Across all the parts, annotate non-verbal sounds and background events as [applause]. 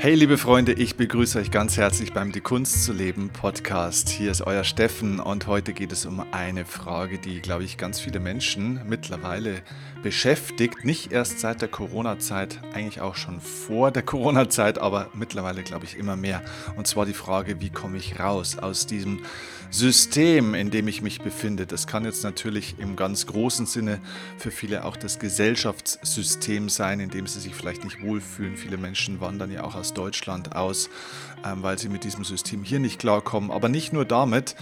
Hey liebe Freunde, ich begrüße euch ganz herzlich beim Die Kunst zu leben Podcast. Hier ist euer Steffen und heute geht es um eine Frage, die, glaube ich, ganz viele Menschen mittlerweile beschäftigt. Nicht erst seit der Corona-Zeit, eigentlich auch schon vor der Corona-Zeit, aber mittlerweile, glaube ich, immer mehr. Und zwar die Frage, wie komme ich raus aus diesem System, in dem ich mich befinde. Das kann jetzt natürlich im ganz großen Sinne für viele auch das Gesellschaftssystem sein, in dem sie sich vielleicht nicht wohlfühlen. Viele Menschen wandern ja auch aus Deutschland aus, ähm, weil sie mit diesem System hier nicht klarkommen. Aber nicht nur damit.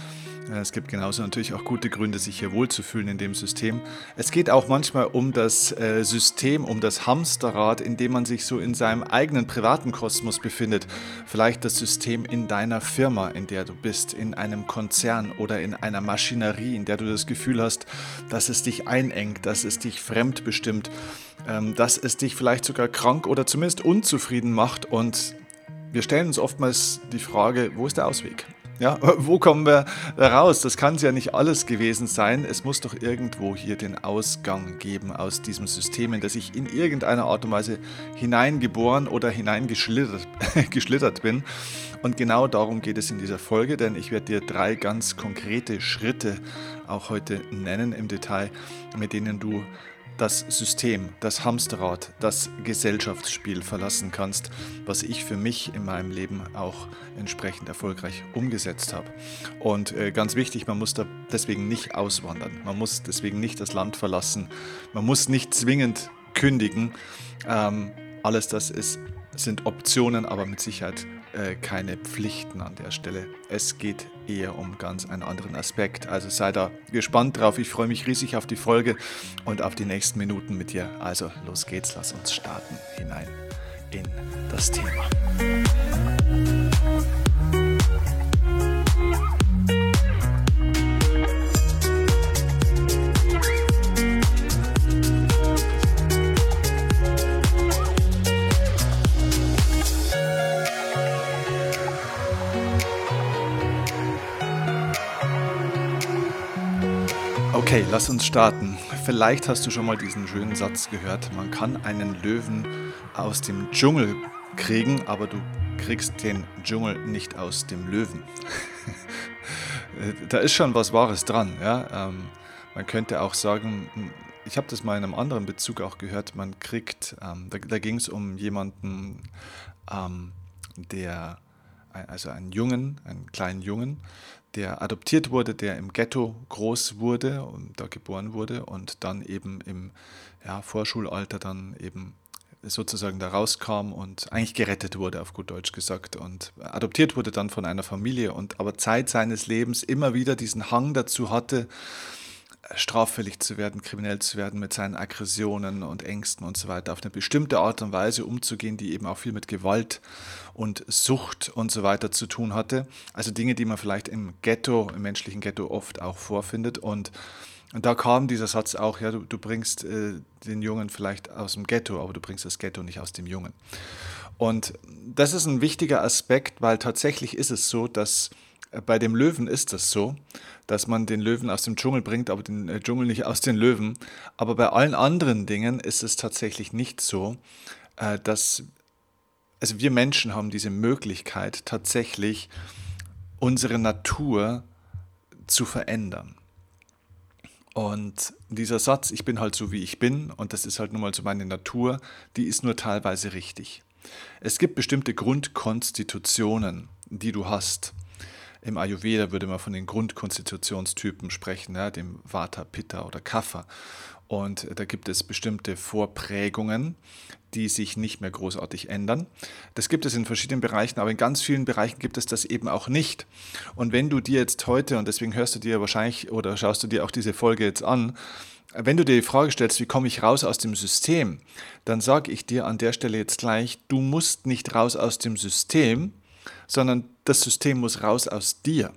Äh, es gibt genauso natürlich auch gute Gründe, sich hier wohlzufühlen in dem System. Es geht auch manchmal um das äh, System, um das Hamsterrad, in dem man sich so in seinem eigenen privaten Kosmos befindet. Vielleicht das System in deiner Firma, in der du bist, in einem Konzern oder in einer Maschinerie, in der du das Gefühl hast, dass es dich einengt, dass es dich fremdbestimmt, ähm, dass es dich vielleicht sogar krank oder zumindest unzufrieden macht. Und wir stellen uns oftmals die Frage, wo ist der Ausweg? Ja, [laughs] wo kommen wir raus? Das kann es ja nicht alles gewesen sein. Es muss doch irgendwo hier den Ausgang geben aus diesem System, in das ich in irgendeiner Art und Weise hineingeboren oder hineingeschlittert [laughs] geschlittert bin. Und genau darum geht es in dieser Folge, denn ich werde dir drei ganz konkrete Schritte auch heute nennen im Detail, mit denen du das System, das Hamsterrad, das Gesellschaftsspiel verlassen kannst, was ich für mich in meinem Leben auch entsprechend erfolgreich umgesetzt habe. Und äh, ganz wichtig, man muss da deswegen nicht auswandern, man muss deswegen nicht das Land verlassen, man muss nicht zwingend kündigen. Ähm, alles das ist, sind Optionen, aber mit Sicherheit äh, keine Pflichten an der Stelle. Es geht eher um ganz einen anderen Aspekt. Also sei da gespannt drauf. Ich freue mich riesig auf die Folge und auf die nächsten Minuten mit dir. Also los geht's, lass uns starten hinein in das Thema. Okay, lass uns starten. Vielleicht hast du schon mal diesen schönen Satz gehört. Man kann einen Löwen aus dem Dschungel kriegen, aber du kriegst den Dschungel nicht aus dem Löwen. [laughs] da ist schon was Wahres dran. Ja? Ähm, man könnte auch sagen, ich habe das mal in einem anderen Bezug auch gehört, man kriegt, ähm, da, da ging es um jemanden, ähm, der, also einen Jungen, einen kleinen Jungen, der adoptiert wurde, der im Ghetto groß wurde und da geboren wurde und dann eben im ja, Vorschulalter dann eben sozusagen da rauskam und eigentlich gerettet wurde, auf gut Deutsch gesagt, und adoptiert wurde dann von einer Familie und aber Zeit seines Lebens immer wieder diesen Hang dazu hatte, straffällig zu werden, kriminell zu werden, mit seinen Aggressionen und Ängsten und so weiter, auf eine bestimmte Art und Weise umzugehen, die eben auch viel mit Gewalt und Sucht und so weiter zu tun hatte. Also Dinge, die man vielleicht im Ghetto, im menschlichen Ghetto oft auch vorfindet. Und, und da kam dieser Satz auch, ja, du, du bringst äh, den Jungen vielleicht aus dem Ghetto, aber du bringst das Ghetto nicht aus dem Jungen. Und das ist ein wichtiger Aspekt, weil tatsächlich ist es so, dass bei dem Löwen ist das so, dass man den Löwen aus dem Dschungel bringt, aber den äh, Dschungel nicht aus den Löwen. Aber bei allen anderen Dingen ist es tatsächlich nicht so, äh, dass also wir Menschen haben diese Möglichkeit tatsächlich unsere Natur zu verändern. Und dieser Satz, ich bin halt so wie ich bin und das ist halt nun mal so meine Natur, die ist nur teilweise richtig. Es gibt bestimmte Grundkonstitutionen, die du hast. Im Ayurveda würde man von den Grundkonstitutionstypen sprechen, ja, dem Vata, Pitta oder Kapha. Und da gibt es bestimmte Vorprägungen, die sich nicht mehr großartig ändern. Das gibt es in verschiedenen Bereichen, aber in ganz vielen Bereichen gibt es das eben auch nicht. Und wenn du dir jetzt heute, und deswegen hörst du dir wahrscheinlich oder schaust du dir auch diese Folge jetzt an, wenn du dir die Frage stellst, wie komme ich raus aus dem System, dann sage ich dir an der Stelle jetzt gleich, du musst nicht raus aus dem System, sondern das System muss raus aus dir.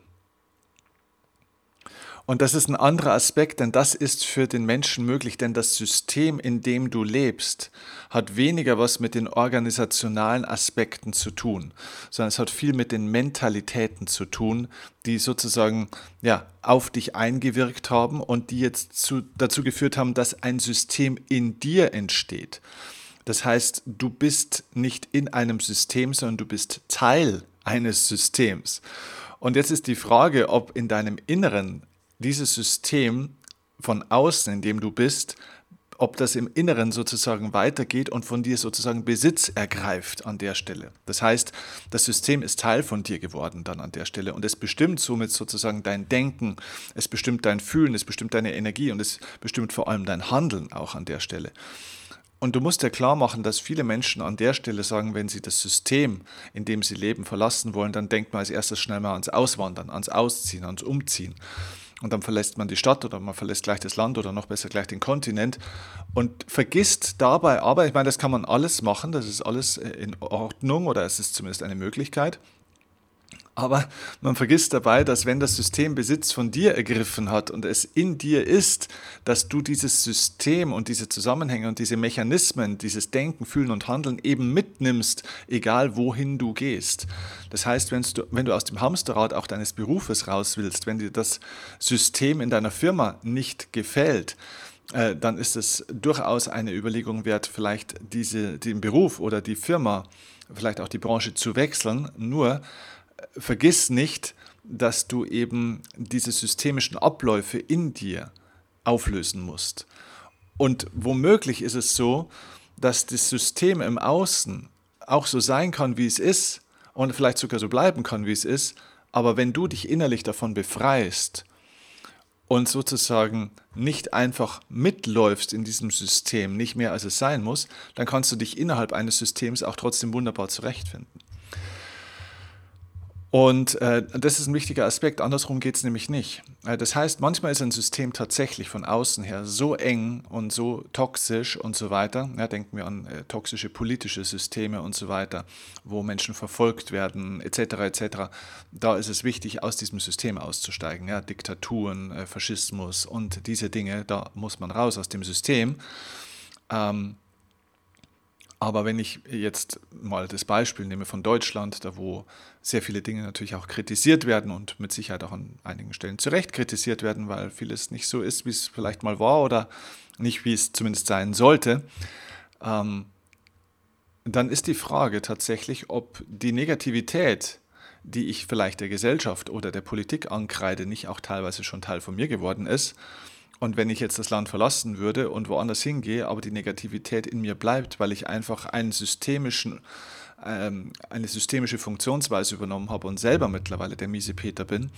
Und das ist ein anderer Aspekt, denn das ist für den Menschen möglich, denn das System, in dem du lebst, hat weniger was mit den organisationalen Aspekten zu tun, sondern es hat viel mit den Mentalitäten zu tun, die sozusagen ja, auf dich eingewirkt haben und die jetzt zu, dazu geführt haben, dass ein System in dir entsteht. Das heißt, du bist nicht in einem System, sondern du bist Teil eines Systems. Und jetzt ist die Frage, ob in deinem Inneren dieses System von außen, in dem du bist, ob das im Inneren sozusagen weitergeht und von dir sozusagen Besitz ergreift an der Stelle. Das heißt, das System ist Teil von dir geworden dann an der Stelle und es bestimmt somit sozusagen dein Denken, es bestimmt dein Fühlen, es bestimmt deine Energie und es bestimmt vor allem dein Handeln auch an der Stelle. Und du musst dir klar machen, dass viele Menschen an der Stelle sagen, wenn sie das System, in dem sie leben, verlassen wollen, dann denkt man als erstes schnell mal ans Auswandern, ans Ausziehen, ans Umziehen und dann verlässt man die Stadt oder man verlässt gleich das Land oder noch besser gleich den Kontinent und vergisst dabei, aber ich meine, das kann man alles machen, das ist alles in Ordnung oder es ist zumindest eine Möglichkeit. Aber man vergisst dabei, dass wenn das System Besitz von dir ergriffen hat und es in dir ist, dass du dieses System und diese Zusammenhänge und diese Mechanismen, dieses Denken, Fühlen und Handeln eben mitnimmst, egal wohin du gehst. Das heißt, wenn du, wenn du aus dem Hamsterrad auch deines Berufes raus willst, wenn dir das System in deiner Firma nicht gefällt, äh, dann ist es durchaus eine Überlegung wert, vielleicht diese, den Beruf oder die Firma, vielleicht auch die Branche zu wechseln. Nur vergiss nicht, dass du eben diese systemischen Abläufe in dir auflösen musst. Und womöglich ist es so, dass das System im Außen auch so sein kann, wie es ist und vielleicht sogar so bleiben kann, wie es ist, aber wenn du dich innerlich davon befreist und sozusagen nicht einfach mitläufst in diesem System, nicht mehr als es sein muss, dann kannst du dich innerhalb eines Systems auch trotzdem wunderbar zurechtfinden. Und äh, das ist ein wichtiger Aspekt. Andersrum geht es nämlich nicht. Äh, das heißt, manchmal ist ein System tatsächlich von außen her so eng und so toxisch und so weiter. Ja, denken wir an äh, toxische politische Systeme und so weiter, wo Menschen verfolgt werden, etc. etc. Da ist es wichtig, aus diesem System auszusteigen. Ja, Diktaturen, äh, Faschismus und diese Dinge, da muss man raus aus dem System. Ähm, aber wenn ich jetzt mal das Beispiel nehme von Deutschland, da wo sehr viele Dinge natürlich auch kritisiert werden und mit Sicherheit auch an einigen Stellen zu Recht kritisiert werden, weil vieles nicht so ist, wie es vielleicht mal war oder nicht, wie es zumindest sein sollte, ähm, dann ist die Frage tatsächlich, ob die Negativität, die ich vielleicht der Gesellschaft oder der Politik ankreide, nicht auch teilweise schon Teil von mir geworden ist und wenn ich jetzt das Land verlassen würde und woanders hingehe, aber die Negativität in mir bleibt, weil ich einfach einen systemischen, ähm, eine systemische Funktionsweise übernommen habe und selber mittlerweile der miese Peter bin,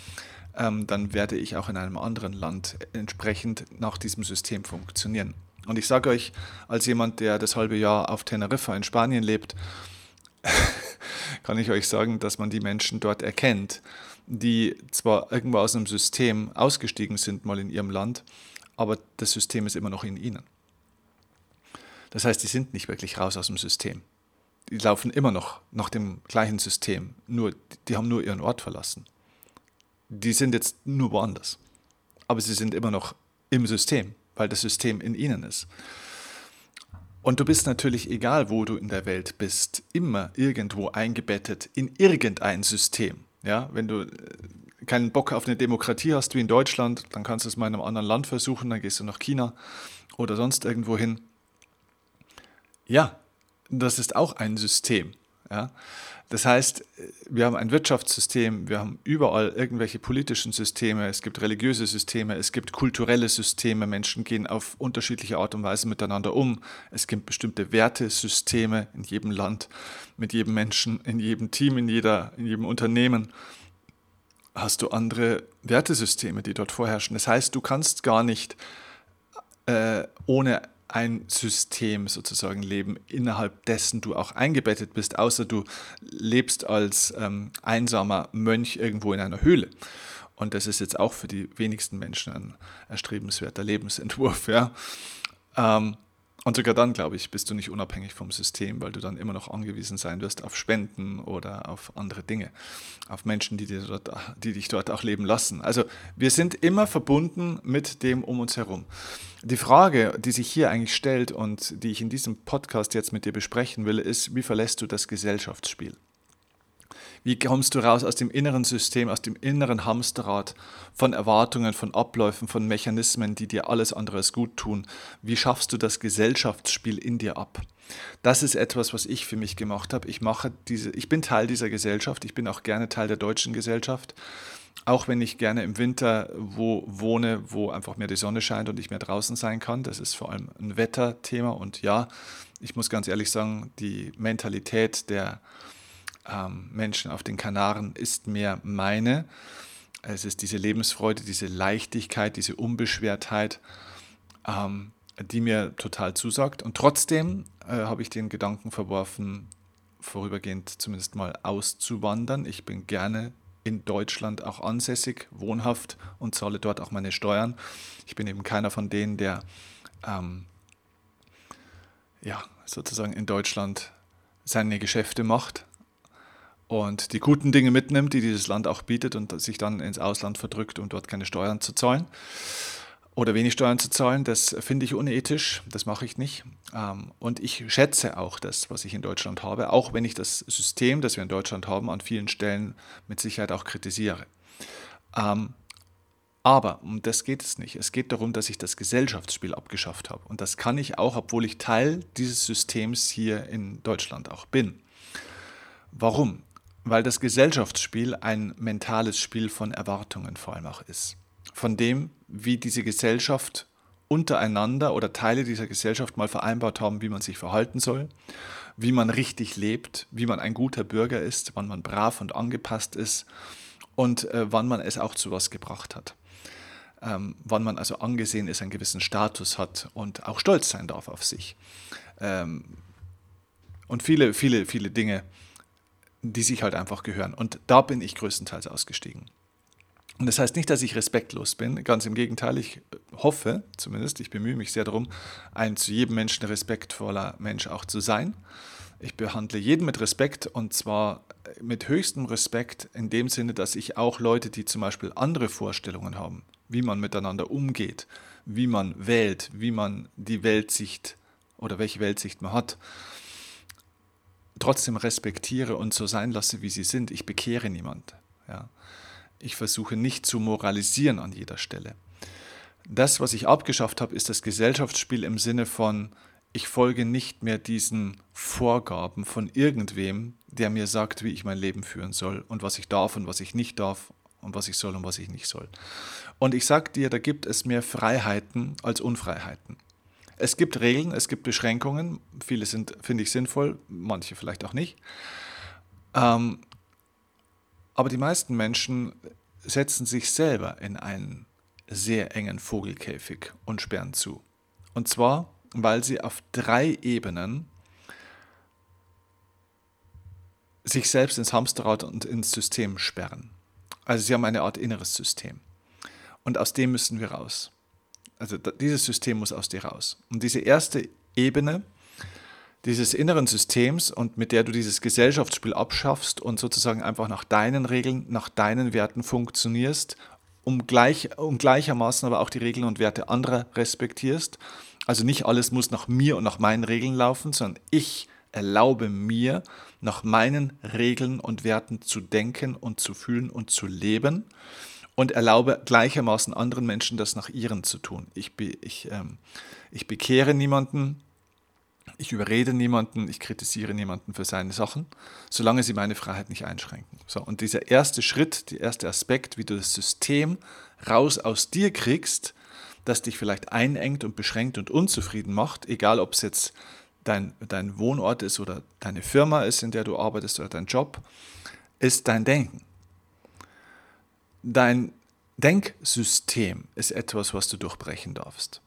ähm, dann werde ich auch in einem anderen Land entsprechend nach diesem System funktionieren. Und ich sage euch, als jemand, der das halbe Jahr auf Teneriffa in Spanien lebt, [laughs] kann ich euch sagen, dass man die Menschen dort erkennt, die zwar irgendwo aus einem System ausgestiegen sind, mal in ihrem Land, aber das System ist immer noch in ihnen. Das heißt, die sind nicht wirklich raus aus dem System. Die laufen immer noch nach dem gleichen System, nur die haben nur ihren Ort verlassen. Die sind jetzt nur woanders. Aber sie sind immer noch im System, weil das System in ihnen ist. Und du bist natürlich, egal wo du in der Welt bist, immer irgendwo eingebettet in irgendein System. Ja, wenn du keinen Bock auf eine Demokratie hast wie in Deutschland, dann kannst du es mal in einem anderen Land versuchen, dann gehst du nach China oder sonst irgendwo hin. Ja, das ist auch ein System. Ja? Das heißt, wir haben ein Wirtschaftssystem, wir haben überall irgendwelche politischen Systeme, es gibt religiöse Systeme, es gibt kulturelle Systeme, Menschen gehen auf unterschiedliche Art und Weise miteinander um. Es gibt bestimmte Wertesysteme in jedem Land, mit jedem Menschen, in jedem Team, in, jeder, in jedem Unternehmen hast du andere Wertesysteme, die dort vorherrschen. Das heißt, du kannst gar nicht äh, ohne ein System sozusagen leben, innerhalb dessen du auch eingebettet bist, außer du lebst als ähm, einsamer Mönch irgendwo in einer Höhle. Und das ist jetzt auch für die wenigsten Menschen ein erstrebenswerter Lebensentwurf. Ja? Ähm, und sogar dann, glaube ich, bist du nicht unabhängig vom System, weil du dann immer noch angewiesen sein wirst auf Spenden oder auf andere Dinge, auf Menschen, die, dir dort, die dich dort auch leben lassen. Also wir sind immer verbunden mit dem um uns herum. Die Frage, die sich hier eigentlich stellt und die ich in diesem Podcast jetzt mit dir besprechen will, ist, wie verlässt du das Gesellschaftsspiel? Wie kommst du raus aus dem inneren System, aus dem inneren Hamsterrad von Erwartungen, von Abläufen, von Mechanismen, die dir alles andere gut tun? Wie schaffst du das Gesellschaftsspiel in dir ab? Das ist etwas, was ich für mich gemacht habe. Ich mache diese, ich bin Teil dieser Gesellschaft. Ich bin auch gerne Teil der deutschen Gesellschaft. Auch wenn ich gerne im Winter wo wohne, wo einfach mehr die Sonne scheint und ich mehr draußen sein kann. Das ist vor allem ein Wetterthema. Und ja, ich muss ganz ehrlich sagen, die Mentalität der ähm, Menschen auf den Kanaren ist mehr meine. Es ist diese Lebensfreude, diese Leichtigkeit, diese Unbeschwertheit, ähm, die mir total zusagt. Und trotzdem äh, habe ich den Gedanken verworfen, vorübergehend zumindest mal auszuwandern. Ich bin gerne in Deutschland auch ansässig, wohnhaft und zahle dort auch meine Steuern. Ich bin eben keiner von denen, der ähm, ja, sozusagen in Deutschland seine Geschäfte macht und die guten Dinge mitnimmt, die dieses Land auch bietet und sich dann ins Ausland verdrückt, um dort keine Steuern zu zahlen oder wenig Steuern zu zahlen, das finde ich unethisch, das mache ich nicht. Ähm, und ich schätze auch das, was ich in Deutschland habe, auch wenn ich das System, das wir in Deutschland haben, an vielen Stellen mit Sicherheit auch kritisiere. Ähm, aber um das geht es nicht. Es geht darum, dass ich das Gesellschaftsspiel abgeschafft habe. Und das kann ich auch, obwohl ich Teil dieses Systems hier in Deutschland auch bin. Warum? Weil das Gesellschaftsspiel ein mentales Spiel von Erwartungen vor allem auch ist von dem, wie diese Gesellschaft untereinander oder Teile dieser Gesellschaft mal vereinbart haben, wie man sich verhalten soll, wie man richtig lebt, wie man ein guter Bürger ist, wann man brav und angepasst ist und äh, wann man es auch zu was gebracht hat. Ähm, wann man also angesehen ist, einen gewissen Status hat und auch stolz sein darf auf sich. Ähm, und viele, viele, viele Dinge, die sich halt einfach gehören. Und da bin ich größtenteils ausgestiegen. Und das heißt nicht, dass ich respektlos bin, ganz im Gegenteil, ich hoffe zumindest, ich bemühe mich sehr darum, ein zu jedem Menschen respektvoller Mensch auch zu sein. Ich behandle jeden mit Respekt und zwar mit höchstem Respekt in dem Sinne, dass ich auch Leute, die zum Beispiel andere Vorstellungen haben, wie man miteinander umgeht, wie man wählt, wie man die Weltsicht oder welche Weltsicht man hat, trotzdem respektiere und so sein lasse, wie sie sind. Ich bekehre niemand. Ja. Ich versuche nicht zu moralisieren an jeder Stelle. Das, was ich abgeschafft habe, ist das Gesellschaftsspiel im Sinne von, ich folge nicht mehr diesen Vorgaben von irgendwem, der mir sagt, wie ich mein Leben führen soll und was ich darf und was ich nicht darf und was ich soll und was ich nicht soll. Und ich sage dir, da gibt es mehr Freiheiten als Unfreiheiten. Es gibt Regeln, es gibt Beschränkungen, viele sind, finde ich, sinnvoll, manche vielleicht auch nicht. Ähm, aber die meisten Menschen setzen sich selber in einen sehr engen Vogelkäfig und sperren zu. Und zwar, weil sie auf drei Ebenen sich selbst ins Hamsterrad und ins System sperren. Also sie haben eine Art inneres System. Und aus dem müssen wir raus. Also dieses System muss aus dir raus. Und diese erste Ebene dieses inneren Systems und mit der du dieses Gesellschaftsspiel abschaffst und sozusagen einfach nach deinen Regeln, nach deinen Werten funktionierst, um, gleich, um gleichermaßen aber auch die Regeln und Werte anderer respektierst. Also nicht alles muss nach mir und nach meinen Regeln laufen, sondern ich erlaube mir, nach meinen Regeln und Werten zu denken und zu fühlen und zu leben und erlaube gleichermaßen anderen Menschen das nach ihren zu tun. Ich, ich, ähm, ich bekehre niemanden, ich überrede niemanden, ich kritisiere niemanden für seine Sachen, solange sie meine Freiheit nicht einschränken. So, und dieser erste Schritt, der erste Aspekt, wie du das System raus aus dir kriegst, das dich vielleicht einengt und beschränkt und unzufrieden macht, egal ob es jetzt dein, dein Wohnort ist oder deine Firma ist, in der du arbeitest oder dein Job, ist dein Denken. Dein Denksystem ist etwas, was du durchbrechen darfst.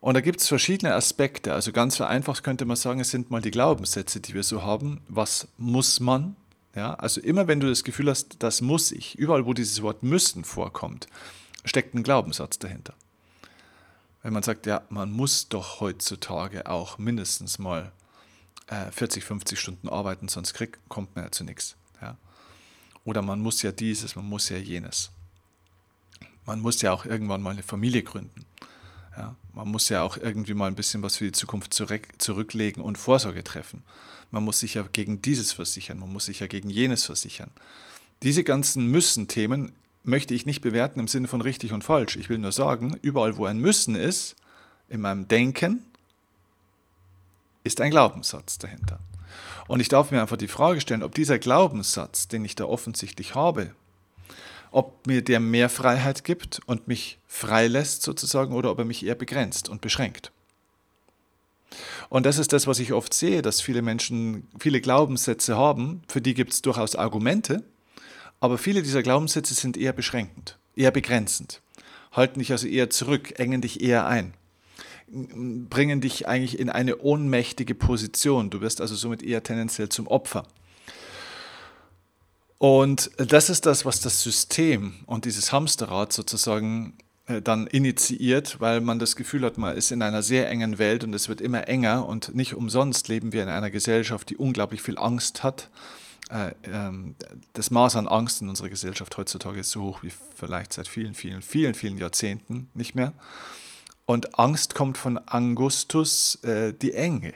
Und da gibt es verschiedene Aspekte. Also ganz vereinfacht könnte man sagen, es sind mal die Glaubenssätze, die wir so haben. Was muss man? Ja, also immer wenn du das Gefühl hast, das muss ich, überall wo dieses Wort müssen vorkommt, steckt ein Glaubenssatz dahinter. Wenn man sagt, ja, man muss doch heutzutage auch mindestens mal äh, 40, 50 Stunden arbeiten, sonst krieg, kommt man ja zu nichts. Oder man muss ja dieses, man muss ja jenes. Man muss ja auch irgendwann mal eine Familie gründen. Ja, man muss ja auch irgendwie mal ein bisschen was für die Zukunft zurück, zurücklegen und Vorsorge treffen. Man muss sich ja gegen dieses versichern, man muss sich ja gegen jenes versichern. Diese ganzen Müssen-Themen möchte ich nicht bewerten im Sinne von richtig und falsch. Ich will nur sagen, überall wo ein Müssen ist, in meinem Denken, ist ein Glaubenssatz dahinter. Und ich darf mir einfach die Frage stellen, ob dieser Glaubenssatz, den ich da offensichtlich habe, ob mir der mehr Freiheit gibt und mich freilässt sozusagen oder ob er mich eher begrenzt und beschränkt. Und das ist das, was ich oft sehe, dass viele Menschen viele Glaubenssätze haben, für die gibt es durchaus Argumente, aber viele dieser Glaubenssätze sind eher beschränkend, eher begrenzend, halten dich also eher zurück, engen dich eher ein, bringen dich eigentlich in eine ohnmächtige Position. Du wirst also somit eher tendenziell zum Opfer. Und das ist das, was das System und dieses Hamsterrad sozusagen äh, dann initiiert, weil man das Gefühl hat, man ist in einer sehr engen Welt und es wird immer enger und nicht umsonst leben wir in einer Gesellschaft, die unglaublich viel Angst hat. Äh, ähm, das Maß an Angst in unserer Gesellschaft heutzutage ist so hoch wie vielleicht seit vielen, vielen, vielen, vielen Jahrzehnten nicht mehr. Und Angst kommt von Angustus, äh, die Enge.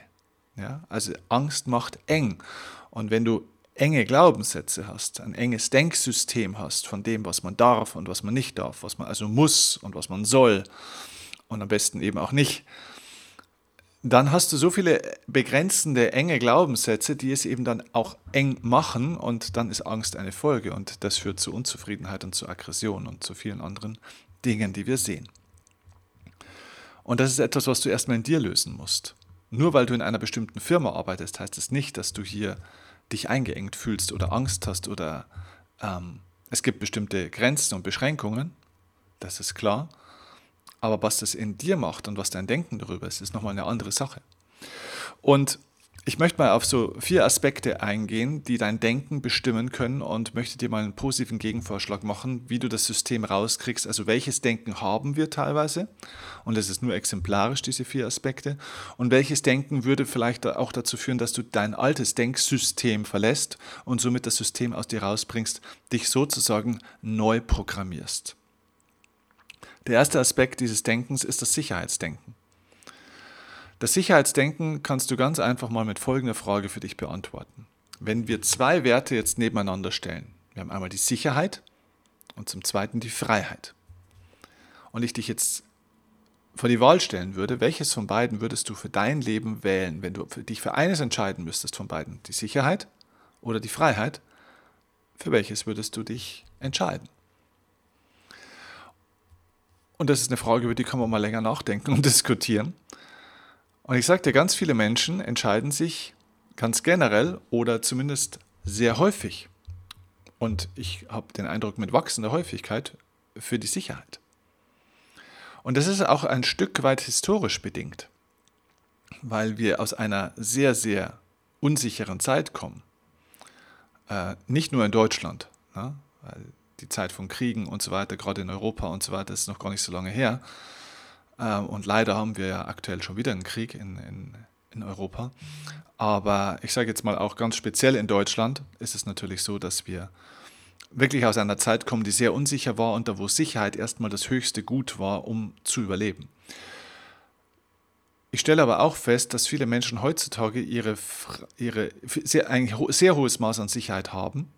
Ja? Also Angst macht eng. Und wenn du enge Glaubenssätze hast, ein enges Denksystem hast von dem, was man darf und was man nicht darf, was man also muss und was man soll und am besten eben auch nicht, dann hast du so viele begrenzende, enge Glaubenssätze, die es eben dann auch eng machen und dann ist Angst eine Folge und das führt zu Unzufriedenheit und zu Aggression und zu vielen anderen Dingen, die wir sehen. Und das ist etwas, was du erstmal in dir lösen musst. Nur weil du in einer bestimmten Firma arbeitest, heißt es das nicht, dass du hier dich eingeengt fühlst oder Angst hast oder ähm, es gibt bestimmte Grenzen und Beschränkungen, das ist klar. Aber was das in dir macht und was dein Denken darüber ist, ist nochmal eine andere Sache. Und ich möchte mal auf so vier Aspekte eingehen, die dein Denken bestimmen können und möchte dir mal einen positiven Gegenvorschlag machen, wie du das System rauskriegst. Also welches Denken haben wir teilweise? Und das ist nur exemplarisch, diese vier Aspekte. Und welches Denken würde vielleicht auch dazu führen, dass du dein altes Denksystem verlässt und somit das System aus dir rausbringst, dich sozusagen neu programmierst. Der erste Aspekt dieses Denkens ist das Sicherheitsdenken. Das Sicherheitsdenken kannst du ganz einfach mal mit folgender Frage für dich beantworten. Wenn wir zwei Werte jetzt nebeneinander stellen, wir haben einmal die Sicherheit und zum zweiten die Freiheit. Und ich dich jetzt vor die Wahl stellen würde, welches von beiden würdest du für dein Leben wählen, wenn du dich für eines entscheiden müsstest von beiden, die Sicherheit oder die Freiheit, für welches würdest du dich entscheiden? Und das ist eine Frage, über die kann man mal länger nachdenken und [laughs] diskutieren. Und ich sagte, ganz viele Menschen entscheiden sich ganz generell oder zumindest sehr häufig. Und ich habe den Eindruck mit wachsender Häufigkeit für die Sicherheit. Und das ist auch ein Stück weit historisch bedingt, weil wir aus einer sehr, sehr unsicheren Zeit kommen. Äh, nicht nur in Deutschland, ne? weil die Zeit von Kriegen und so weiter, gerade in Europa und so weiter, ist noch gar nicht so lange her. Ähm, und leider haben wir ja aktuell schon wieder einen Krieg in, in, in Europa. Aber ich sage jetzt mal auch ganz speziell in Deutschland ist es natürlich so, dass wir wirklich aus einer Zeit kommen, die sehr unsicher war und da wo Sicherheit erstmal das höchste Gut war, um zu überleben. Ich stelle aber auch fest, dass viele Menschen heutzutage ihre, ihre sehr, ein sehr hohes Maß an Sicherheit haben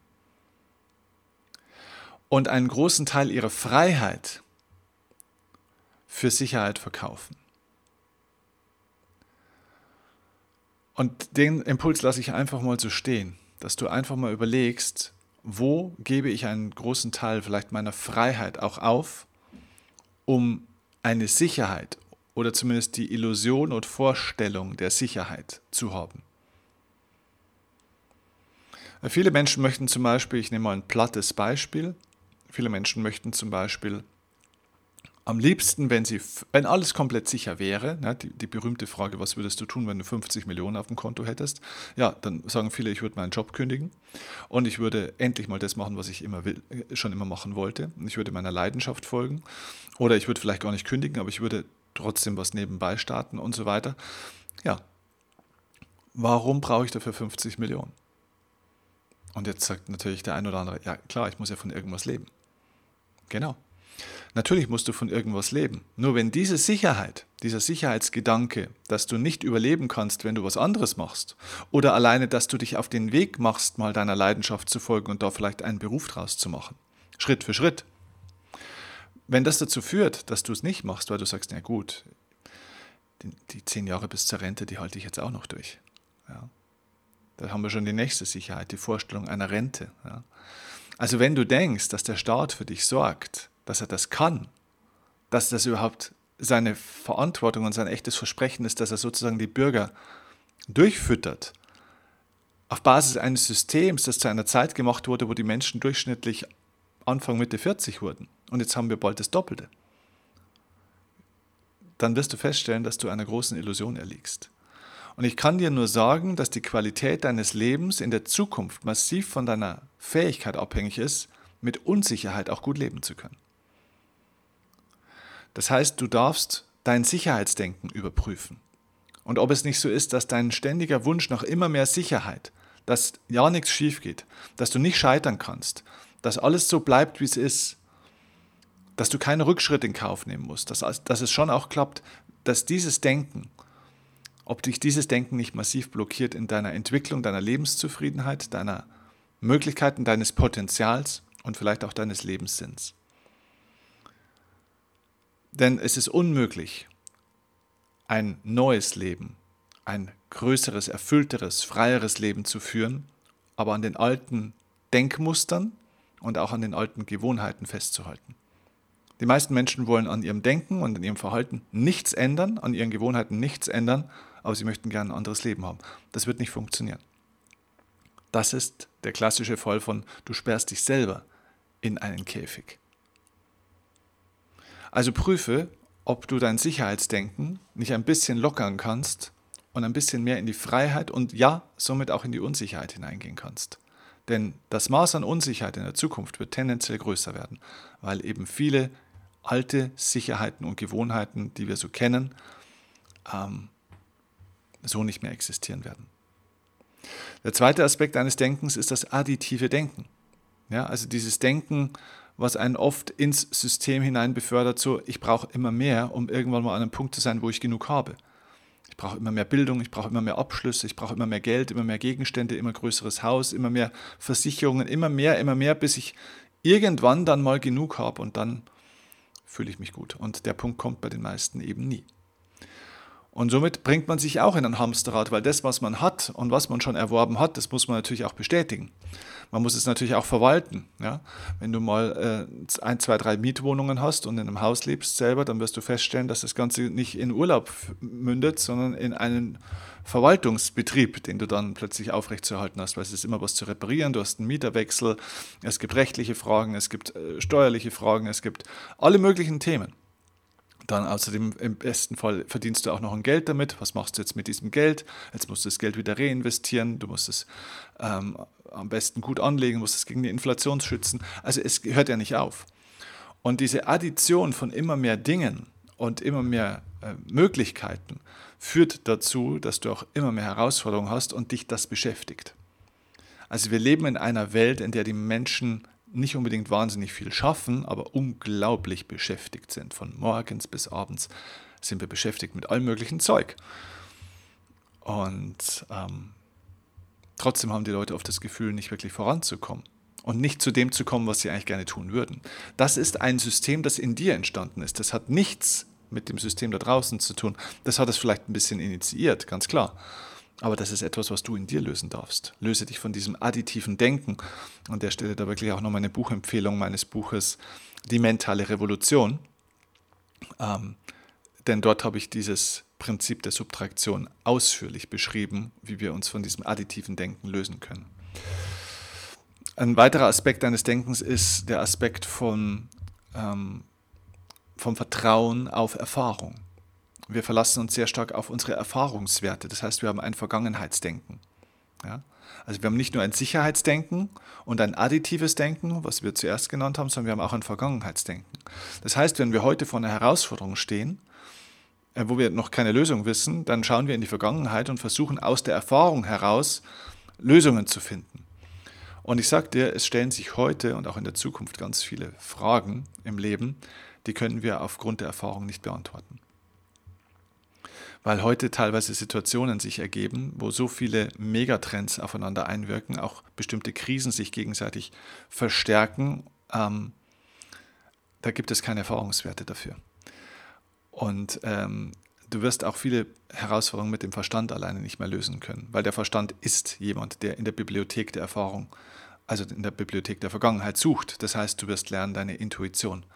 und einen großen Teil ihrer Freiheit für Sicherheit verkaufen. Und den Impuls lasse ich einfach mal so stehen, dass du einfach mal überlegst, wo gebe ich einen großen Teil vielleicht meiner Freiheit auch auf, um eine Sicherheit oder zumindest die Illusion und Vorstellung der Sicherheit zu haben. Viele Menschen möchten zum Beispiel, ich nehme mal ein plattes Beispiel, viele Menschen möchten zum Beispiel am liebsten, wenn, sie, wenn alles komplett sicher wäre, ne, die, die, berühmte Frage, was würdest du tun, wenn du 50 Millionen auf dem Konto hättest? Ja, dann sagen viele, ich würde meinen Job kündigen und ich würde endlich mal das machen, was ich immer will, äh, schon immer machen wollte. Ich würde meiner Leidenschaft folgen oder ich würde vielleicht gar nicht kündigen, aber ich würde trotzdem was nebenbei starten und so weiter. Ja, warum brauche ich dafür 50 Millionen? Und jetzt sagt natürlich der ein oder andere, ja klar, ich muss ja von irgendwas leben. Genau. Natürlich musst du von irgendwas leben. Nur wenn diese Sicherheit, dieser Sicherheitsgedanke, dass du nicht überleben kannst, wenn du was anderes machst, oder alleine, dass du dich auf den Weg machst, mal deiner Leidenschaft zu folgen und da vielleicht einen Beruf draus zu machen, Schritt für Schritt, wenn das dazu führt, dass du es nicht machst, weil du sagst, na gut, die, zehn Jahre bis zur Rente, die halte ich jetzt auch noch durch. Ja. Da haben wir schon die nächste Sicherheit, die Vorstellung einer Rente. Ja. Also wenn du denkst, dass der Staat für dich sorgt, dass er das kann, dass das überhaupt seine Verantwortung und sein echtes Versprechen ist, dass er sozusagen die Bürger durchfüttert, auf Basis eines Systems, das zu einer Zeit gemacht wurde, wo die Menschen durchschnittlich Anfang Mitte 40 wurden und jetzt haben wir bald das Doppelte, dann wirst du feststellen, dass du einer großen Illusion erliegst. Und ich kann dir nur sagen, dass die Qualität deines Lebens in der Zukunft massiv von deiner Fähigkeit abhängig ist, mit Unsicherheit auch gut leben zu können. Das heißt, du darfst dein Sicherheitsdenken überprüfen. Und ob es nicht so ist, dass dein ständiger Wunsch nach immer mehr Sicherheit, dass ja nichts schief geht, dass du nicht scheitern kannst, dass alles so bleibt, wie es ist, dass du keine Rückschritte in Kauf nehmen musst, dass, dass es schon auch klappt, dass dieses Denken, ob dich dieses Denken nicht massiv blockiert in deiner Entwicklung, deiner Lebenszufriedenheit, deiner Möglichkeiten, deines Potenzials und vielleicht auch deines Lebenssinns. Denn es ist unmöglich, ein neues Leben, ein größeres, erfüllteres, freieres Leben zu führen, aber an den alten Denkmustern und auch an den alten Gewohnheiten festzuhalten. Die meisten Menschen wollen an ihrem Denken und an ihrem Verhalten nichts ändern, an ihren Gewohnheiten nichts ändern, aber sie möchten gerne ein anderes Leben haben. Das wird nicht funktionieren. Das ist der klassische Fall von, du sperrst dich selber in einen Käfig. Also prüfe, ob du dein Sicherheitsdenken nicht ein bisschen lockern kannst und ein bisschen mehr in die Freiheit und ja, somit auch in die Unsicherheit hineingehen kannst. Denn das Maß an Unsicherheit in der Zukunft wird tendenziell größer werden, weil eben viele alte Sicherheiten und Gewohnheiten, die wir so kennen, ähm, so nicht mehr existieren werden. Der zweite Aspekt eines Denkens ist das additive Denken. Ja, also dieses Denken, was einen oft ins System hinein befördert, so ich brauche immer mehr, um irgendwann mal an einem Punkt zu sein, wo ich genug habe. Ich brauche immer mehr Bildung, ich brauche immer mehr Abschlüsse, ich brauche immer mehr Geld, immer mehr Gegenstände, immer größeres Haus, immer mehr Versicherungen, immer mehr, immer mehr, bis ich irgendwann dann mal genug habe und dann fühle ich mich gut. Und der Punkt kommt bei den meisten eben nie. Und somit bringt man sich auch in ein Hamsterrad, weil das, was man hat und was man schon erworben hat, das muss man natürlich auch bestätigen. Man muss es natürlich auch verwalten. Ja? Wenn du mal äh, ein, zwei, drei Mietwohnungen hast und in einem Haus lebst selber, dann wirst du feststellen, dass das Ganze nicht in Urlaub mündet, sondern in einen Verwaltungsbetrieb, den du dann plötzlich aufrechtzuerhalten hast, weil es ist immer was zu reparieren, du hast einen Mieterwechsel, es gibt rechtliche Fragen, es gibt äh, steuerliche Fragen, es gibt alle möglichen Themen. Dann außerdem im besten Fall verdienst du auch noch ein Geld damit. Was machst du jetzt mit diesem Geld? Jetzt musst du das Geld wieder reinvestieren. Du musst es ähm, am besten gut anlegen, musst es gegen die Inflation schützen. Also es hört ja nicht auf. Und diese Addition von immer mehr Dingen und immer mehr äh, Möglichkeiten führt dazu, dass du auch immer mehr Herausforderungen hast und dich das beschäftigt. Also wir leben in einer Welt, in der die Menschen nicht unbedingt wahnsinnig viel schaffen, aber unglaublich beschäftigt sind. Von morgens bis abends sind wir beschäftigt mit allem möglichen Zeug. Und ähm, trotzdem haben die Leute oft das Gefühl, nicht wirklich voranzukommen und nicht zu dem zu kommen, was sie eigentlich gerne tun würden. Das ist ein System, das in dir entstanden ist. Das hat nichts mit dem System da draußen zu tun. Das hat es vielleicht ein bisschen initiiert, ganz klar. Aber das ist etwas, was du in dir lösen darfst. Löse dich von diesem additiven Denken. An der Stelle da wirklich auch nochmal eine Buchempfehlung meines Buches Die mentale Revolution. Ähm, denn dort habe ich dieses Prinzip der Subtraktion ausführlich beschrieben, wie wir uns von diesem additiven Denken lösen können. Ein weiterer Aspekt deines Denkens ist der Aspekt von, ähm, vom Vertrauen auf Erfahrung. Wir verlassen uns sehr stark auf unsere Erfahrungswerte. Das heißt, wir haben ein Vergangenheitsdenken. Ja? Also wir haben nicht nur ein Sicherheitsdenken und ein additives Denken, was wir zuerst genannt haben, sondern wir haben auch ein Vergangenheitsdenken. Das heißt, wenn wir heute vor einer Herausforderung stehen, äh, wo wir noch keine Lösung wissen, dann schauen wir in die Vergangenheit und versuchen aus der Erfahrung heraus Lösungen zu finden. Und ich sage dir, es stellen sich heute und auch in der Zukunft ganz viele Fragen im Leben, die können wir aufgrund der Erfahrung nicht beantworten. Weil heute teilweise Situationen sich ergeben, wo so viele Megatrends aufeinander einwirken, auch bestimmte Krisen sich gegenseitig verstärken. Ähm, da gibt es keine Erfahrungswerte dafür. Und ähm, du wirst auch viele Herausforderungen mit dem Verstand alleine nicht mehr lösen können, weil der Verstand ist jemand, der in der Bibliothek der Erfahrung, also in der Bibliothek der Vergangenheit sucht. Das heißt, du wirst lernen, deine Intuition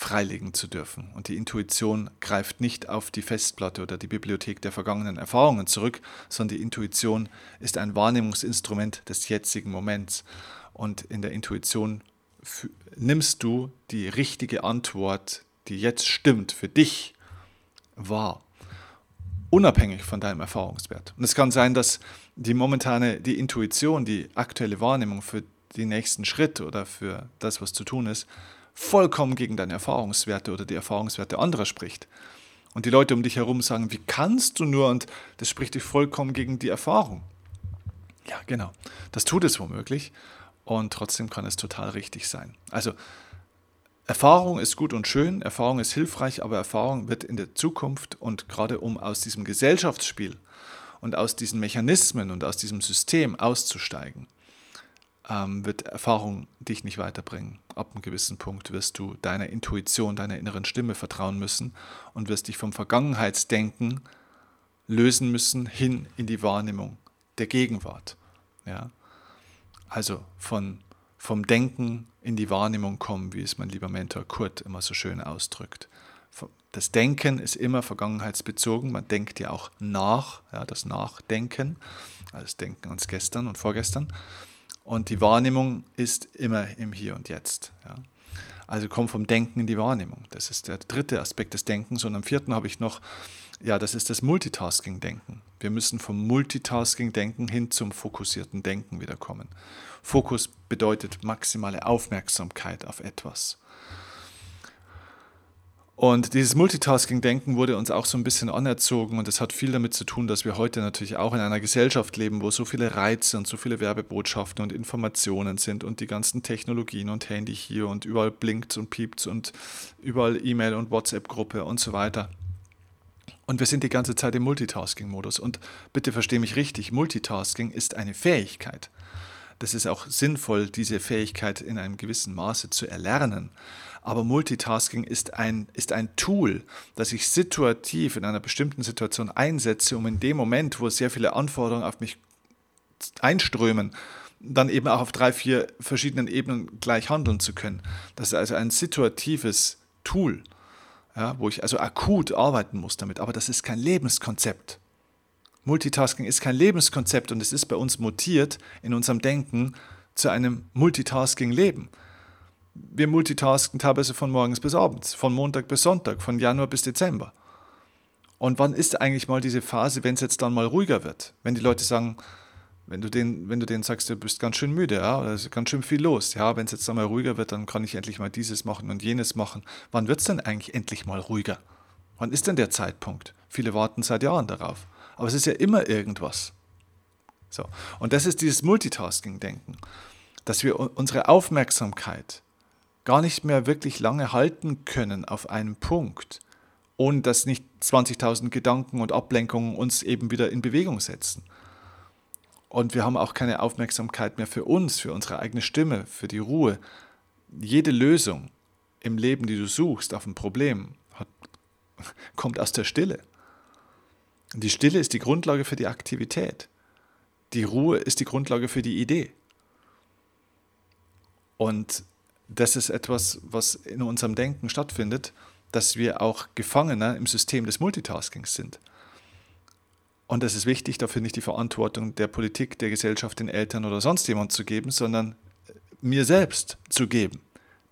freilegen zu dürfen. Und die Intuition greift nicht auf die Festplatte oder die Bibliothek der vergangenen Erfahrungen zurück, sondern die Intuition ist ein Wahrnehmungsinstrument des jetzigen Moments. Und in der Intuition nimmst du die richtige Antwort, die jetzt stimmt für dich, wahr. Unabhängig von deinem Erfahrungswert. Und es kann sein, dass die momentane, die Intuition, die aktuelle Wahrnehmung für den nächsten Schritt oder für das, was zu tun ist, vollkommen gegen deine Erfahrungswerte oder die Erfahrungswerte anderer spricht. Und die Leute um dich herum sagen, wie kannst du nur? Und das spricht dich vollkommen gegen die Erfahrung. Ja, genau. Das tut es womöglich. Und trotzdem kann es total richtig sein. Also Erfahrung ist gut und schön, Erfahrung ist hilfreich, aber Erfahrung wird in der Zukunft und gerade um aus diesem Gesellschaftsspiel und aus diesen Mechanismen und aus diesem System auszusteigen, ähm, wird Erfahrung dich nicht weiterbringen. Ab einem gewissen Punkt wirst du deiner Intuition, deiner inneren Stimme vertrauen müssen und wirst dich vom Vergangenheitsdenken lösen müssen hin in die Wahrnehmung der Gegenwart. Ja? Also von vom Denken in die Wahrnehmung kommen, wie es mein lieber Mentor Kurt immer so schön ausdrückt. Das Denken ist immer vergangenheitsbezogen, man denkt ja auch nach, ja, das Nachdenken, also das Denken ans Gestern und Vorgestern. Und die Wahrnehmung ist immer im Hier und Jetzt. Ja. Also kommt vom Denken in die Wahrnehmung. Das ist der dritte Aspekt des Denkens. Und am vierten habe ich noch, ja, das ist das Multitasking-Denken. Wir müssen vom Multitasking-Denken hin zum fokussierten Denken wiederkommen. Fokus bedeutet maximale Aufmerksamkeit auf etwas. Und dieses Multitasking-Denken wurde uns auch so ein bisschen anerzogen und es hat viel damit zu tun, dass wir heute natürlich auch in einer Gesellschaft leben, wo so viele Reize und so viele Werbebotschaften und Informationen sind und die ganzen Technologien und Handy hier und überall blinkt und piept und überall E-Mail und WhatsApp-Gruppe und so weiter. Und wir sind die ganze Zeit im Multitasking-Modus. Und bitte verstehe mich richtig, Multitasking ist eine Fähigkeit das ist auch sinnvoll, diese Fähigkeit in einem gewissen Maße zu erlernen. Aber Multitasking ist ein, ist ein Tool, das ich situativ in einer bestimmten Situation einsetze, um in dem Moment, wo sehr viele Anforderungen auf mich einströmen, dann eben auch auf drei, vier verschiedenen Ebenen gleich handeln zu können. Das ist also ein situatives Tool, ja, wo ich also akut arbeiten muss damit. Aber das ist kein Lebenskonzept. Multitasking ist kein Lebenskonzept und es ist bei uns mutiert in unserem Denken zu einem Multitasking-Leben. Wir multitasken teilweise von morgens bis abends, von Montag bis Sonntag, von Januar bis Dezember. Und wann ist eigentlich mal diese Phase, wenn es jetzt dann mal ruhiger wird? Wenn die Leute sagen, wenn du, denen, wenn du denen sagst, du bist ganz schön müde, ja, oder ist ganz schön viel los, ja, wenn es jetzt dann mal ruhiger wird, dann kann ich endlich mal dieses machen und jenes machen. Wann wird es denn eigentlich endlich mal ruhiger? Wann ist denn der Zeitpunkt? Viele warten seit Jahren darauf aber es ist ja immer irgendwas. So. Und das ist dieses Multitasking-Denken, dass wir unsere Aufmerksamkeit gar nicht mehr wirklich lange halten können auf einem Punkt, ohne dass nicht 20.000 Gedanken und Ablenkungen uns eben wieder in Bewegung setzen. Und wir haben auch keine Aufmerksamkeit mehr für uns, für unsere eigene Stimme, für die Ruhe. Jede Lösung im Leben, die du suchst auf ein Problem, hat, [laughs] kommt aus der Stille. Die Stille ist die Grundlage für die Aktivität. Die Ruhe ist die Grundlage für die Idee. Und das ist etwas, was in unserem Denken stattfindet, dass wir auch Gefangener im System des Multitaskings sind. Und es ist wichtig, dafür nicht die Verantwortung der Politik, der Gesellschaft, den Eltern oder sonst jemand zu geben, sondern mir selbst zu geben.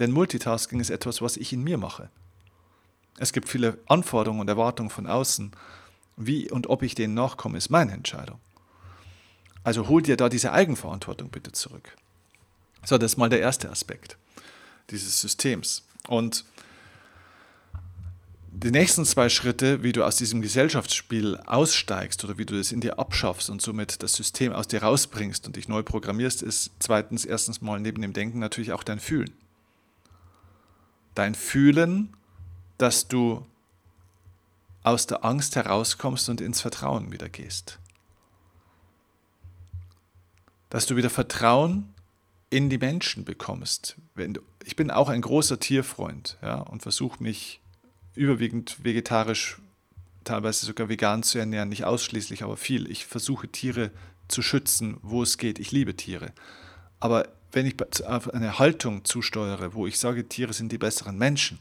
Denn Multitasking ist etwas, was ich in mir mache. Es gibt viele Anforderungen und Erwartungen von außen, wie und ob ich denen nachkomme, ist meine Entscheidung. Also hol dir da diese Eigenverantwortung bitte zurück. So, das ist mal der erste Aspekt dieses Systems. Und die nächsten zwei Schritte, wie du aus diesem Gesellschaftsspiel aussteigst oder wie du es in dir abschaffst und somit das System aus dir rausbringst und dich neu programmierst, ist zweitens erstens mal neben dem Denken natürlich auch dein Fühlen. Dein Fühlen, dass du aus der Angst herauskommst und ins Vertrauen wieder gehst. Dass du wieder Vertrauen in die Menschen bekommst. Du, ich bin auch ein großer Tierfreund ja, und versuche mich überwiegend vegetarisch, teilweise sogar vegan zu ernähren, nicht ausschließlich, aber viel. Ich versuche Tiere zu schützen, wo es geht. Ich liebe Tiere. Aber wenn ich auf eine Haltung zusteuere, wo ich sage, Tiere sind die besseren Menschen,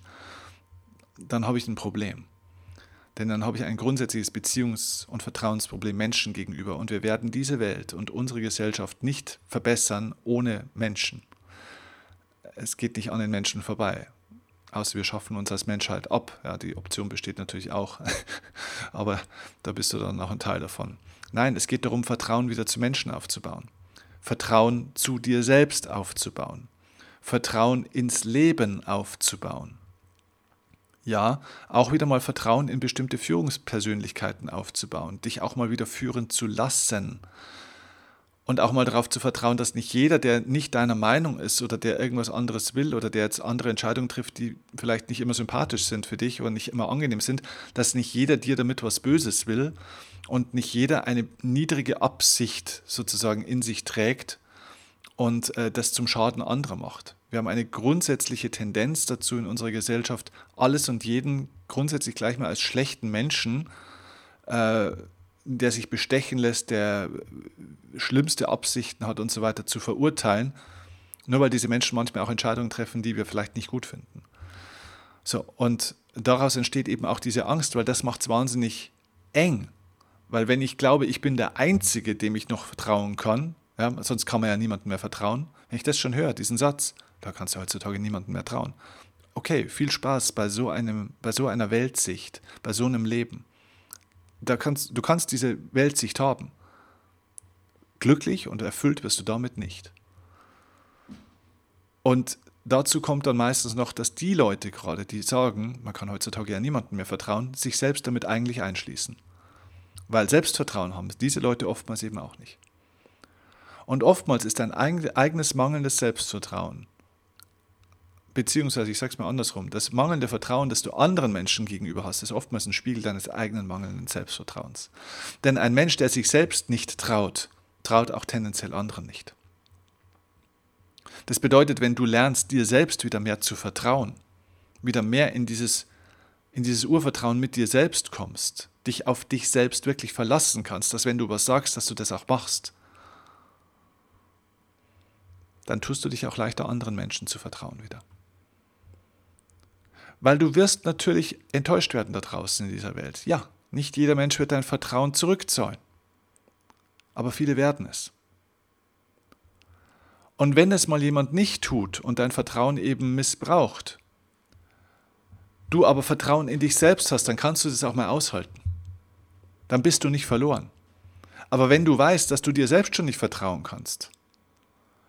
dann habe ich ein Problem. Denn dann habe ich ein grundsätzliches Beziehungs- und Vertrauensproblem Menschen gegenüber. Und wir werden diese Welt und unsere Gesellschaft nicht verbessern ohne Menschen. Es geht nicht an den Menschen vorbei außer wir schaffen uns als Menschheit ab. Ja, die Option besteht natürlich auch, [laughs] aber da bist du dann noch ein Teil davon. Nein, es geht darum, Vertrauen wieder zu Menschen aufzubauen. Vertrauen zu dir selbst aufzubauen. Vertrauen ins Leben aufzubauen. Ja, auch wieder mal Vertrauen in bestimmte Führungspersönlichkeiten aufzubauen, dich auch mal wieder führen zu lassen und auch mal darauf zu vertrauen, dass nicht jeder, der nicht deiner Meinung ist oder der irgendwas anderes will oder der jetzt andere Entscheidungen trifft, die vielleicht nicht immer sympathisch sind für dich oder nicht immer angenehm sind, dass nicht jeder dir damit was Böses will und nicht jeder eine niedrige Absicht sozusagen in sich trägt und äh, das zum Schaden anderer macht. Wir haben eine grundsätzliche Tendenz dazu in unserer Gesellschaft, alles und jeden grundsätzlich gleich mal als schlechten Menschen äh, der sich bestechen lässt, der schlimmste Absichten hat und so weiter, zu verurteilen, nur weil diese Menschen manchmal auch Entscheidungen treffen, die wir vielleicht nicht gut finden. So, und daraus entsteht eben auch diese Angst, weil das macht es wahnsinnig eng. Weil wenn ich glaube, ich bin der Einzige, dem ich noch vertrauen kann, ja, sonst kann man ja niemandem mehr vertrauen, wenn ich das schon höre, diesen Satz, da kannst du heutzutage niemandem mehr trauen. Okay, viel Spaß bei so, einem, bei so einer Weltsicht, bei so einem Leben da kannst, du kannst diese Weltsicht haben. Glücklich und erfüllt wirst du damit nicht. Und dazu kommt dann meistens noch, dass die Leute gerade, die sagen, man kann heutzutage ja niemandem mehr vertrauen, sich selbst damit eigentlich einschließen. Weil Selbstvertrauen haben diese Leute oftmals eben auch nicht. Und oftmals ist ein eigenes mangelndes Selbstvertrauen beziehungsweise ich sage es mal andersrum, das mangelnde Vertrauen, das du anderen Menschen gegenüber hast, ist oftmals ein Spiegel deines eigenen mangelnden Selbstvertrauens. Denn ein Mensch, der sich selbst nicht traut, traut auch tendenziell anderen nicht. Das bedeutet, wenn du lernst, dir selbst wieder mehr zu vertrauen, wieder mehr in dieses, in dieses Urvertrauen mit dir selbst kommst, dich auf dich selbst wirklich verlassen kannst, dass wenn du was sagst, dass du das auch machst, dann tust du dich auch leichter anderen Menschen zu vertrauen wieder. Weil du wirst natürlich enttäuscht werden da draußen in dieser Welt. Ja, nicht jeder Mensch wird dein Vertrauen zurückzahlen. Aber viele werden es. Und wenn es mal jemand nicht tut und dein Vertrauen eben missbraucht, du aber Vertrauen in dich selbst hast, dann kannst du das auch mal aushalten. Dann bist du nicht verloren. Aber wenn du weißt, dass du dir selbst schon nicht vertrauen kannst,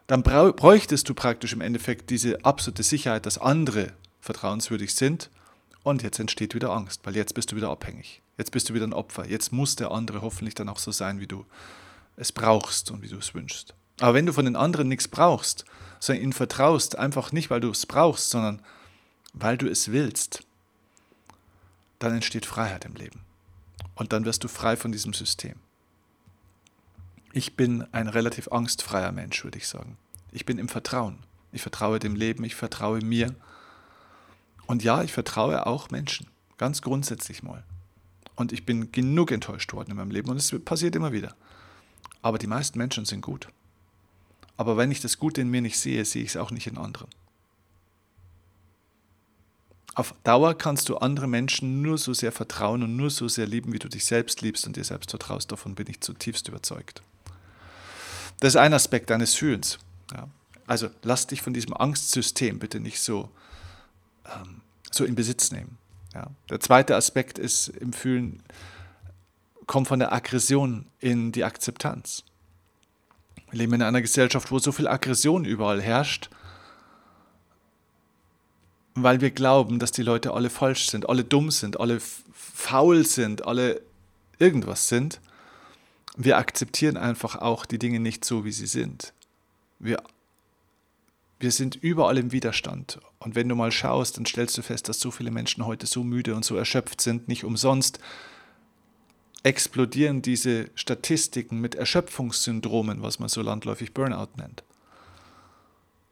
dann bräuchtest du praktisch im Endeffekt diese absolute Sicherheit, dass andere vertrauenswürdig sind. Und jetzt entsteht wieder Angst, weil jetzt bist du wieder abhängig. Jetzt bist du wieder ein Opfer. Jetzt muss der andere hoffentlich dann auch so sein, wie du es brauchst und wie du es wünschst. Aber wenn du von den anderen nichts brauchst, sondern ihnen vertraust, einfach nicht, weil du es brauchst, sondern weil du es willst, dann entsteht Freiheit im Leben. Und dann wirst du frei von diesem System. Ich bin ein relativ angstfreier Mensch, würde ich sagen. Ich bin im Vertrauen. Ich vertraue dem Leben, ich vertraue mir und ja, ich vertraue auch Menschen, ganz grundsätzlich mal. Und ich bin genug enttäuscht worden in meinem Leben und es passiert immer wieder. Aber die meisten Menschen sind gut. Aber wenn ich das Gute in mir nicht sehe, sehe ich es auch nicht in anderen. Auf Dauer kannst du andere Menschen nur so sehr vertrauen und nur so sehr lieben, wie du dich selbst liebst und dir selbst vertraust. Davon bin ich zutiefst überzeugt. Das ist ein Aspekt deines Fühlens. Ja. Also lass dich von diesem Angstsystem bitte nicht so ähm, so in Besitz nehmen. Ja. Der zweite Aspekt ist im Fühlen, kommt von der Aggression in die Akzeptanz. Wir leben in einer Gesellschaft, wo so viel Aggression überall herrscht, weil wir glauben, dass die Leute alle falsch sind, alle dumm sind, alle faul sind, alle irgendwas sind. Wir akzeptieren einfach auch die Dinge nicht so, wie sie sind. Wir, wir sind überall im Widerstand. Und wenn du mal schaust, dann stellst du fest, dass so viele Menschen heute so müde und so erschöpft sind, nicht umsonst explodieren diese Statistiken mit Erschöpfungssyndromen, was man so landläufig Burnout nennt.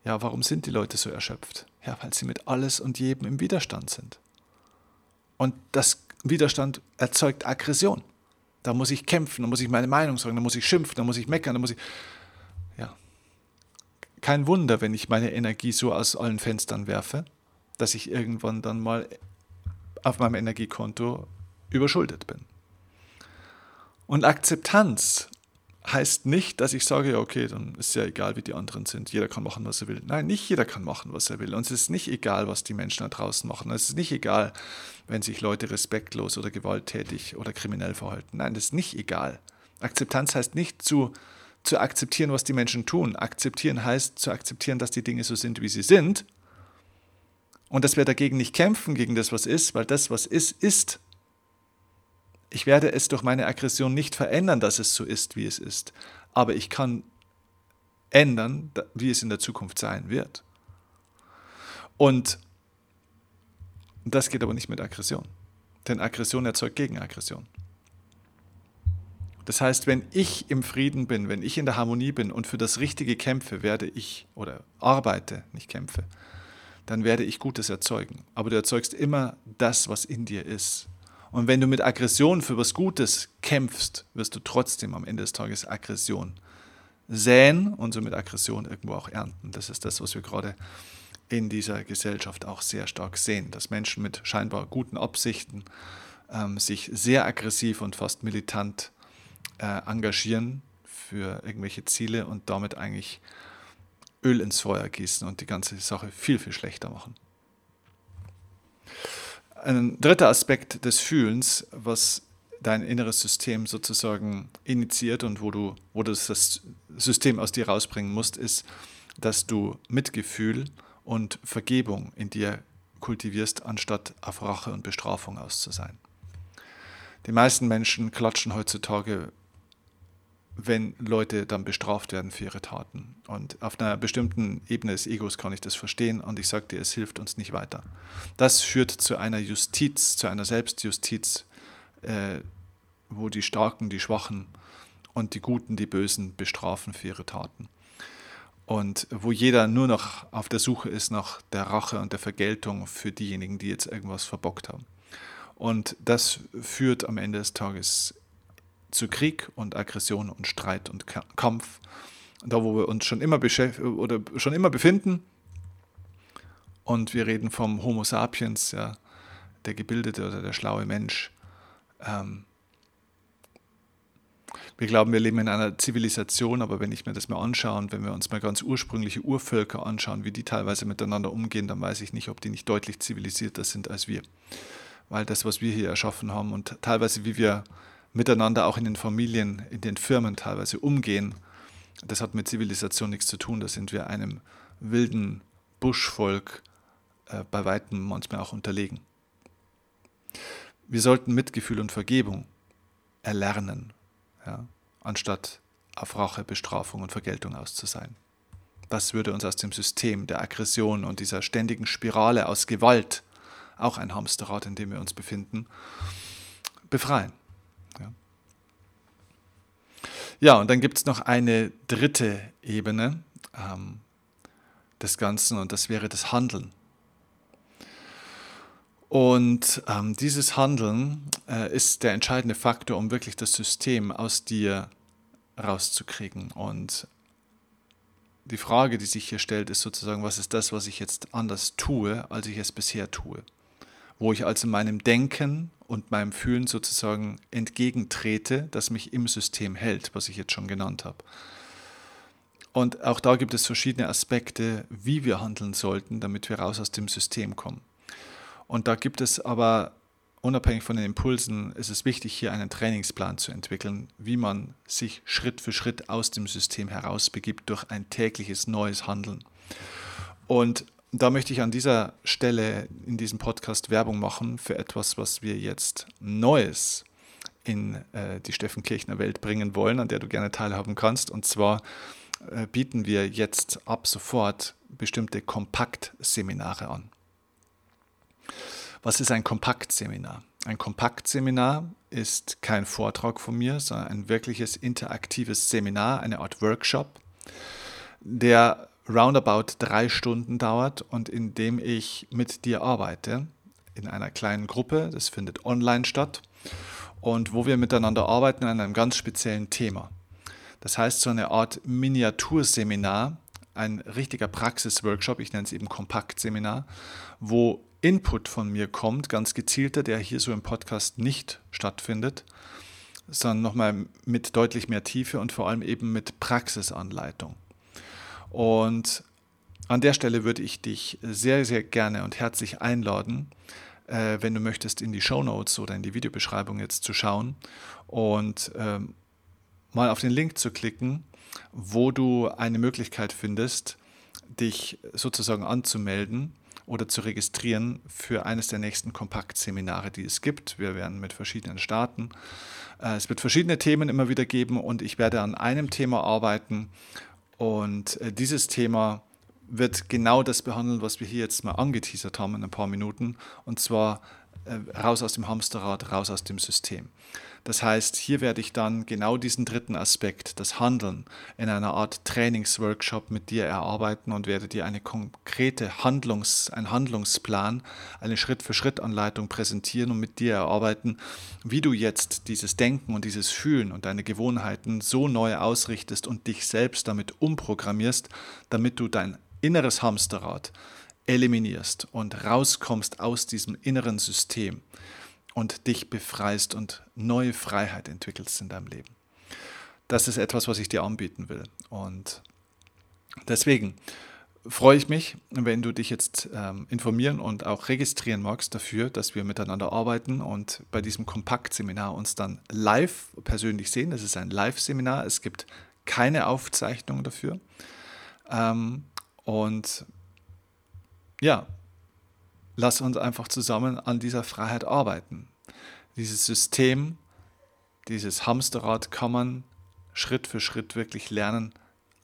Ja, warum sind die Leute so erschöpft? Ja, weil sie mit alles und jedem im Widerstand sind. Und das Widerstand erzeugt Aggression. Da muss ich kämpfen, da muss ich meine Meinung sagen, da muss ich schimpfen, da muss ich meckern, da muss ich. Kein Wunder, wenn ich meine Energie so aus allen Fenstern werfe, dass ich irgendwann dann mal auf meinem Energiekonto überschuldet bin. Und Akzeptanz heißt nicht, dass ich sage, ja, okay, dann ist ja egal, wie die anderen sind. Jeder kann machen, was er will. Nein, nicht jeder kann machen, was er will. Und es ist nicht egal, was die Menschen da draußen machen. Es ist nicht egal, wenn sich Leute respektlos oder gewalttätig oder kriminell verhalten. Nein, das ist nicht egal. Akzeptanz heißt nicht zu, zu akzeptieren, was die Menschen tun. Akzeptieren heißt zu akzeptieren, dass die Dinge so sind, wie sie sind. Und dass wir dagegen nicht kämpfen, gegen das, was ist, weil das, was ist, ist. Ich werde es durch meine Aggression nicht verändern, dass es so ist, wie es ist. Aber ich kann ändern, wie es in der Zukunft sein wird. Und das geht aber nicht mit Aggression. Denn Aggression erzeugt Gegenaggression. Das heißt, wenn ich im Frieden bin, wenn ich in der Harmonie bin und für das Richtige kämpfe, werde ich oder arbeite, nicht kämpfe, dann werde ich Gutes erzeugen. Aber du erzeugst immer das, was in dir ist. Und wenn du mit Aggression für was Gutes kämpfst, wirst du trotzdem am Ende des Tages Aggression säen und so mit Aggression irgendwo auch ernten. Das ist das, was wir gerade in dieser Gesellschaft auch sehr stark sehen, dass Menschen mit scheinbar guten Absichten ähm, sich sehr aggressiv und fast militant äh, engagieren für irgendwelche Ziele und damit eigentlich Öl ins Feuer gießen und die ganze Sache viel, viel schlechter machen. Ein dritter Aspekt des Fühlens, was dein inneres System sozusagen initiiert und wo du, wo du das System aus dir rausbringen musst, ist, dass du Mitgefühl und Vergebung in dir kultivierst, anstatt auf Rache und Bestrafung aus. Die meisten Menschen klatschen heutzutage wenn Leute dann bestraft werden für ihre Taten. Und auf einer bestimmten Ebene des Egos kann ich das verstehen und ich sage dir, es hilft uns nicht weiter. Das führt zu einer Justiz, zu einer Selbstjustiz, äh, wo die Starken die Schwachen und die Guten die Bösen bestrafen für ihre Taten. Und wo jeder nur noch auf der Suche ist nach der Rache und der Vergeltung für diejenigen, die jetzt irgendwas verbockt haben. Und das führt am Ende des Tages zu Krieg und Aggression und Streit und Kampf. Da, wo wir uns schon immer, oder schon immer befinden. Und wir reden vom Homo sapiens, ja, der gebildete oder der schlaue Mensch. Ähm, wir glauben, wir leben in einer Zivilisation, aber wenn ich mir das mal anschaue und wenn wir uns mal ganz ursprüngliche Urvölker anschauen, wie die teilweise miteinander umgehen, dann weiß ich nicht, ob die nicht deutlich zivilisierter sind als wir. Weil das, was wir hier erschaffen haben und teilweise, wie wir miteinander auch in den Familien, in den Firmen teilweise umgehen, das hat mit Zivilisation nichts zu tun. Da sind wir einem wilden Buschvolk äh, bei weitem manchmal auch unterlegen. Wir sollten Mitgefühl und Vergebung erlernen, ja, anstatt auf Rache, Bestrafung und Vergeltung aus sein. Das würde uns aus dem System der Aggression und dieser ständigen Spirale aus Gewalt, auch ein Hamsterrad, in dem wir uns befinden, befreien. Ja, ja und dann gibt es noch eine dritte Ebene ähm, des Ganzen und das wäre das Handeln. Und ähm, dieses Handeln äh, ist der entscheidende Faktor, um wirklich das System aus dir rauszukriegen. Und die Frage, die sich hier stellt, ist sozusagen, was ist das, was ich jetzt anders tue, als ich es bisher tue? Wo ich also meinem Denken und meinem Fühlen sozusagen entgegentrete, das mich im System hält, was ich jetzt schon genannt habe. Und auch da gibt es verschiedene Aspekte, wie wir handeln sollten, damit wir raus aus dem System kommen. Und da gibt es aber, unabhängig von den Impulsen, ist es wichtig, hier einen Trainingsplan zu entwickeln, wie man sich Schritt für Schritt aus dem System herausbegibt durch ein tägliches neues Handeln. Und da möchte ich an dieser Stelle in diesem Podcast Werbung machen für etwas, was wir jetzt Neues in äh, die Steffen Kirchner Welt bringen wollen, an der du gerne teilhaben kannst. Und zwar äh, bieten wir jetzt ab sofort bestimmte Kompaktseminare an. Was ist ein Kompaktseminar? Ein Kompaktseminar ist kein Vortrag von mir, sondern ein wirkliches interaktives Seminar, eine Art Workshop, der roundabout drei Stunden dauert und in dem ich mit dir arbeite in einer kleinen Gruppe. Das findet online statt und wo wir miteinander arbeiten an einem ganz speziellen Thema. Das heißt, so eine Art Miniaturseminar, ein richtiger Praxisworkshop, ich nenne es eben Kompaktseminar, wo Input von mir kommt, ganz gezielter, der hier so im Podcast nicht stattfindet, sondern nochmal mit deutlich mehr Tiefe und vor allem eben mit Praxisanleitung. Und an der Stelle würde ich dich sehr, sehr gerne und herzlich einladen, äh, wenn du möchtest, in die Show Notes oder in die Videobeschreibung jetzt zu schauen und ähm, mal auf den Link zu klicken, wo du eine Möglichkeit findest, dich sozusagen anzumelden oder zu registrieren für eines der nächsten Kompaktseminare, die es gibt. Wir werden mit verschiedenen starten. Äh, es wird verschiedene Themen immer wieder geben und ich werde an einem Thema arbeiten und äh, dieses Thema wird genau das behandeln, was wir hier jetzt mal angeteasert haben in ein paar Minuten, und zwar raus aus dem Hamsterrad, raus aus dem System. Das heißt, hier werde ich dann genau diesen dritten Aspekt, das Handeln, in einer Art Trainingsworkshop mit dir erarbeiten und werde dir eine konkrete Handlungs, einen Handlungsplan, eine Schritt-für-Schritt-Anleitung präsentieren und mit dir erarbeiten, wie du jetzt dieses Denken und dieses Fühlen und deine Gewohnheiten so neu ausrichtest und dich selbst damit umprogrammierst, damit du dein inneres Hamsterrad eliminierst und rauskommst aus diesem inneren System und dich befreist und neue Freiheit entwickelst in deinem Leben. Das ist etwas, was ich dir anbieten will. Und deswegen freue ich mich, wenn du dich jetzt ähm, informieren und auch registrieren magst dafür, dass wir miteinander arbeiten und bei diesem Kompaktseminar uns dann live persönlich sehen. Das ist ein Live-Seminar. Es gibt keine Aufzeichnung dafür. Ähm, und ja, lass uns einfach zusammen an dieser Freiheit arbeiten. Dieses System, dieses Hamsterrad kann man Schritt für Schritt wirklich lernen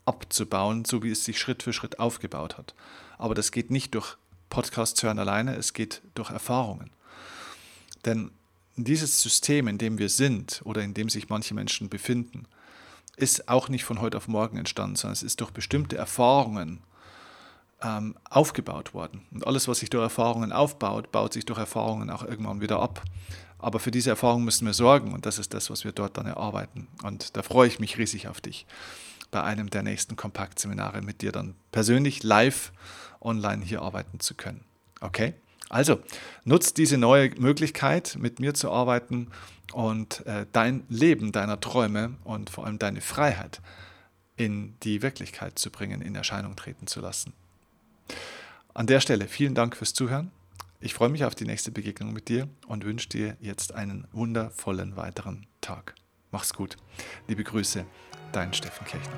abzubauen, so wie es sich Schritt für Schritt aufgebaut hat. Aber das geht nicht durch Podcasts hören alleine, es geht durch Erfahrungen. Denn dieses System, in dem wir sind oder in dem sich manche Menschen befinden, ist auch nicht von heute auf morgen entstanden, sondern es ist durch bestimmte Erfahrungen ähm, aufgebaut worden. Und alles, was sich durch Erfahrungen aufbaut, baut sich durch Erfahrungen auch irgendwann wieder ab. Aber für diese Erfahrung müssen wir sorgen und das ist das, was wir dort dann erarbeiten. Und da freue ich mich riesig auf dich bei einem der nächsten Kompaktseminare mit dir dann persönlich live online hier arbeiten zu können. Okay? Also, nutzt diese neue Möglichkeit, mit mir zu arbeiten und äh, dein Leben, deiner Träume und vor allem deine Freiheit in die Wirklichkeit zu bringen, in Erscheinung treten zu lassen. An der Stelle vielen Dank fürs Zuhören. Ich freue mich auf die nächste Begegnung mit dir und wünsche dir jetzt einen wundervollen weiteren Tag. Mach's gut. Liebe Grüße, dein Steffen Kirchner.